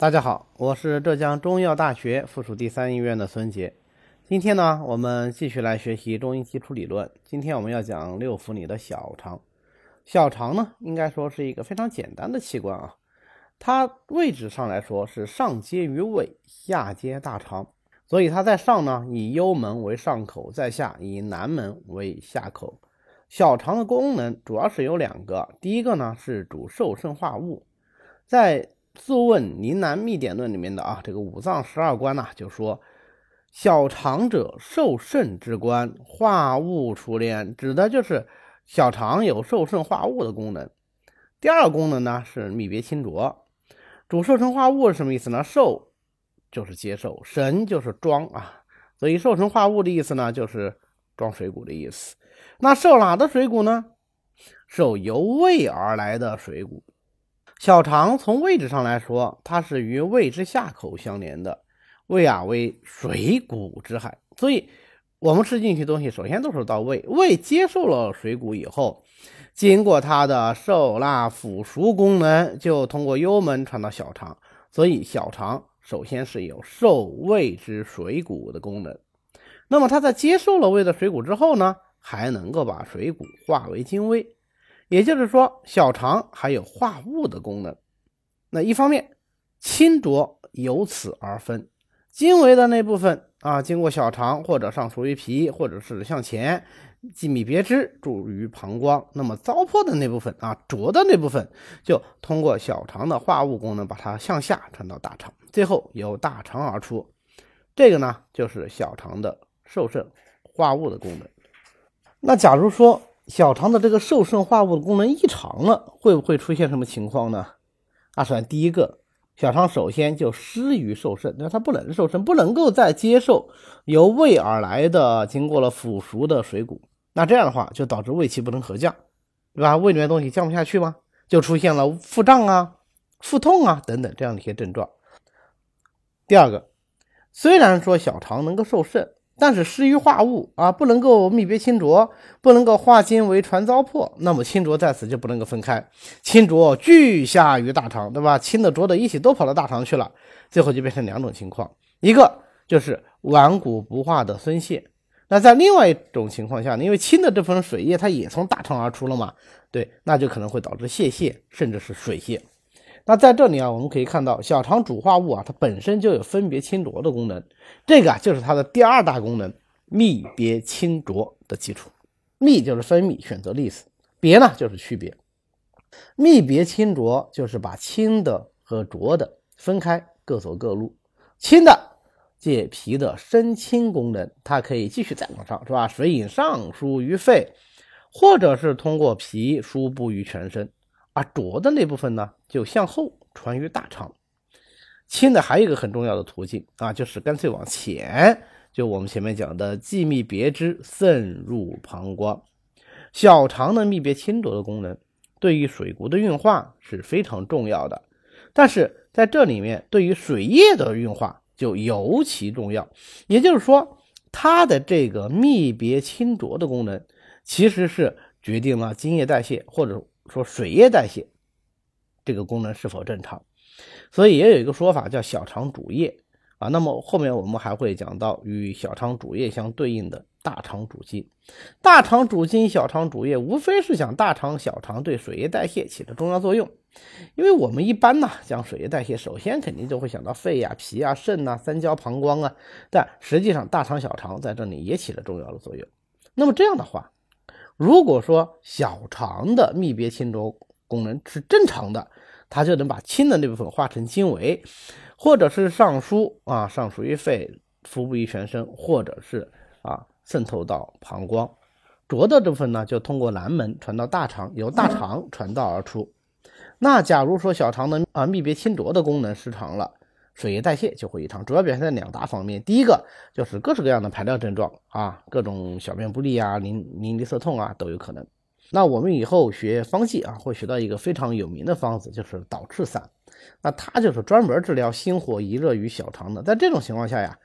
大家好，我是浙江中医药大学附属第三医院的孙杰。今天呢，我们继续来学习中医基础理论。今天我们要讲六腑里的小肠。小肠呢，应该说是一个非常简单的器官啊。它位置上来说是上接于胃，下接大肠，所以它在上呢以幽门为上口，在下以南门为下口。小肠的功能主要是有两个，第一个呢是主受肾化物，在《素问·临南密典论》里面的啊，这个五脏十二官呐，就说小肠者受肾之官，化物出炼，指的就是小肠有受肾化物的功能。第二个功能呢是泌别清浊，主受肾化物是什么意思呢？受就是接受，神就是装啊，所以受肾化物的意思呢就是装水谷的意思。那受哪的水谷呢？受由胃而来的水谷。小肠从位置上来说，它是与胃之下口相连的。胃啊为水谷之海，所以我们吃进去东西，首先都是到胃。胃接受了水谷以后，经过它的受纳腐熟功能，就通过幽门传到小肠。所以小肠首先是有受胃之水谷的功能。那么它在接受了胃的水谷之后呢，还能够把水谷化为精微。也就是说，小肠还有化物的功能。那一方面，清浊由此而分，精微的那部分啊，经过小肠或者上属于脾，或者是向前即米别支，注于膀胱。那么糟粕的那部分啊，浊的那部分，就通过小肠的化物功能，把它向下传到大肠，最后由大肠而出。这个呢，就是小肠的受盛化物的功能。那假如说，小肠的这个受肾化物的功能异常了，会不会出现什么情况呢？啊，首先第一个，小肠首先就失于受肾，那它不能受肾，不能够再接受由胃而来的经过了腐熟的水谷，那这样的话就导致胃气不能合降，对吧？胃里面东西降不下去吗？就出现了腹胀啊、腹痛啊等等这样的一些症状。第二个，虽然说小肠能够受肾。但是失于化物啊，不能够密别清浊，不能够化精为传糟粕，那么清浊在此就不能够分开，清浊俱下于大肠，对吧？清的浊的一起都跑到大肠去了，最后就变成两种情况，一个就是顽固不化的孙泄，那在另外一种情况下呢，因为清的这部分水液它也从大肠而出了嘛，对，那就可能会导致泄泻，甚至是水泻。那在这里啊，我们可以看到小肠主化物啊，它本身就有分别清浊的功能，这个啊就是它的第二大功能，泌别清浊的基础。泌就是分泌，选择例子；别呢就是区别。泌别清浊就是把清的和浊的分开，各走各路。清的借脾的生清功能，它可以继续再往上，是吧？水饮上输于肺，或者是通过脾输布于全身。而浊的那部分呢，就向后传于大肠。清的还有一个很重要的途径啊，就是干脆往前，就我们前面讲的既泌别之，渗入膀胱。小肠的泌别清浊的功能，对于水谷的运化是非常重要的。但是在这里面，对于水液的运化就尤其重要。也就是说，它的这个泌别清浊的功能，其实是决定了津液代谢或者。说水液代谢这个功能是否正常，所以也有一个说法叫小肠主液啊。那么后面我们还会讲到与小肠主液相对应的大肠主筋。大肠主筋、小肠主液，无非是讲大肠、小肠对水液代谢起着重要作用。因为我们一般呢讲水液代谢，首先肯定就会想到肺呀、脾啊、肾呐、三焦、膀胱啊，但实际上大肠、小肠在这里也起了重要的作用。那么这样的话。如果说小肠的泌别清浊功能是正常的，它就能把清的那部分化成精微，或者是上输啊，上属于肺，腹部于全身，或者是啊渗透到膀胱。浊的这部分呢，就通过南门传到大肠，由大肠传道而出。那假如说小肠的啊泌别清浊的功能失常了。水液代谢就会异常，主要表现在两大方面。第一个就是各式各样的排尿症状啊，各种小便不利啊、淋淋漓涩痛啊都有可能。那我们以后学方剂啊，会学到一个非常有名的方子，就是导赤散。那它就是专门治疗心火遗热于小肠的。在这种情况下呀，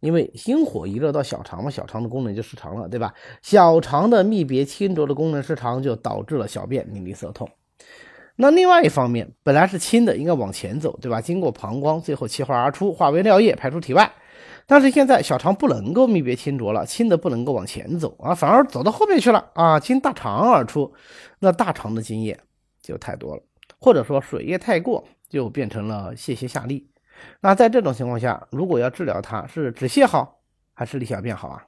因为心火遗热到小肠嘛，小肠的功能就失常了，对吧？小肠的泌别清浊的功能失常，就导致了小便淋漓涩痛。那另外一方面，本来是清的，应该往前走，对吧？经过膀胱，最后气化而出，化为尿液排出体外。但是现在小肠不能够泌别清浊了，清的不能够往前走啊，反而走到后面去了啊，经大肠而出。那大肠的津液就太多了，或者说水液太过，就变成了泄泻下痢。那在这种情况下，如果要治疗它，是止泻好还是利小便好啊？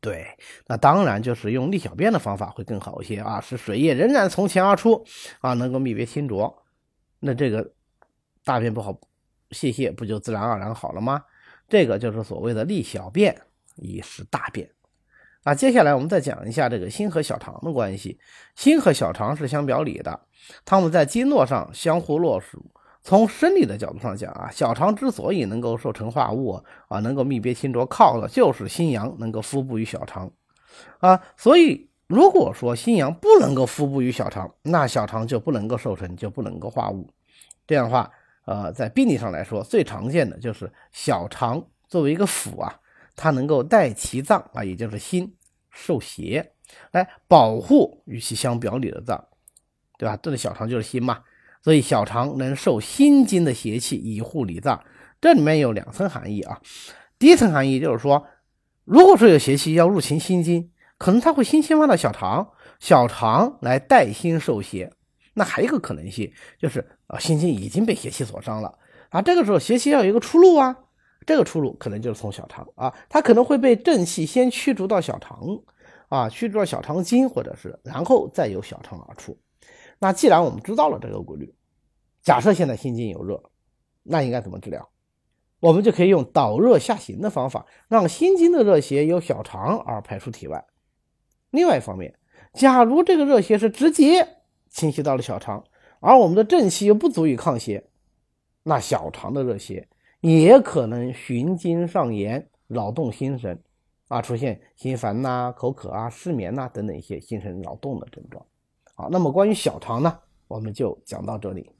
对，那当然就是用利小便的方法会更好一些啊，使水液仍然从前而出啊，能够密别清浊，那这个大便不好泄泻不就自然而然好了吗？这个就是所谓的利小便以使大便。啊，接下来我们再讲一下这个心和小肠的关系。心和小肠是相表里的，它们在经络上相互络属。从生理的角度上讲啊，小肠之所以能够受成化物啊，能够泌别清浊，靠的就是心阳能够敷布于小肠啊。所以如果说心阳不能够敷布于小肠，那小肠就不能够受成，就不能够化物。这样的话，呃，在病理上来说，最常见的就是小肠作为一个腑啊，它能够代其脏啊，也就是心受邪，来保护与其相表里的脏，对吧？这个小肠就是心嘛。所以小肠能受心经的邪气，以护理脏。这里面有两层含义啊。第一层含义就是说，如果说有邪气要入侵心经，可能它会先侵犯到小肠，小肠来代心受邪。那还有一个可能性就是啊，心经已经被邪气所伤了啊，这个时候邪气要有一个出路啊，这个出路可能就是从小肠啊，它可能会被正气先驱逐到小肠啊，驱逐到小肠经，或者是然后再由小肠而出。那既然我们知道了这个规律，假设现在心经有热，那应该怎么治疗？我们就可以用导热下行的方法，让心经的热邪由小肠而排出体外。另外一方面，假如这个热邪是直接侵袭到了小肠，而我们的正气又不足以抗邪，那小肠的热邪也可能循经上炎，扰动心神，啊，出现心烦呐、口渴啊、失眠呐等等一些心神扰动的症状。好，那么关于小肠呢，我们就讲到这里。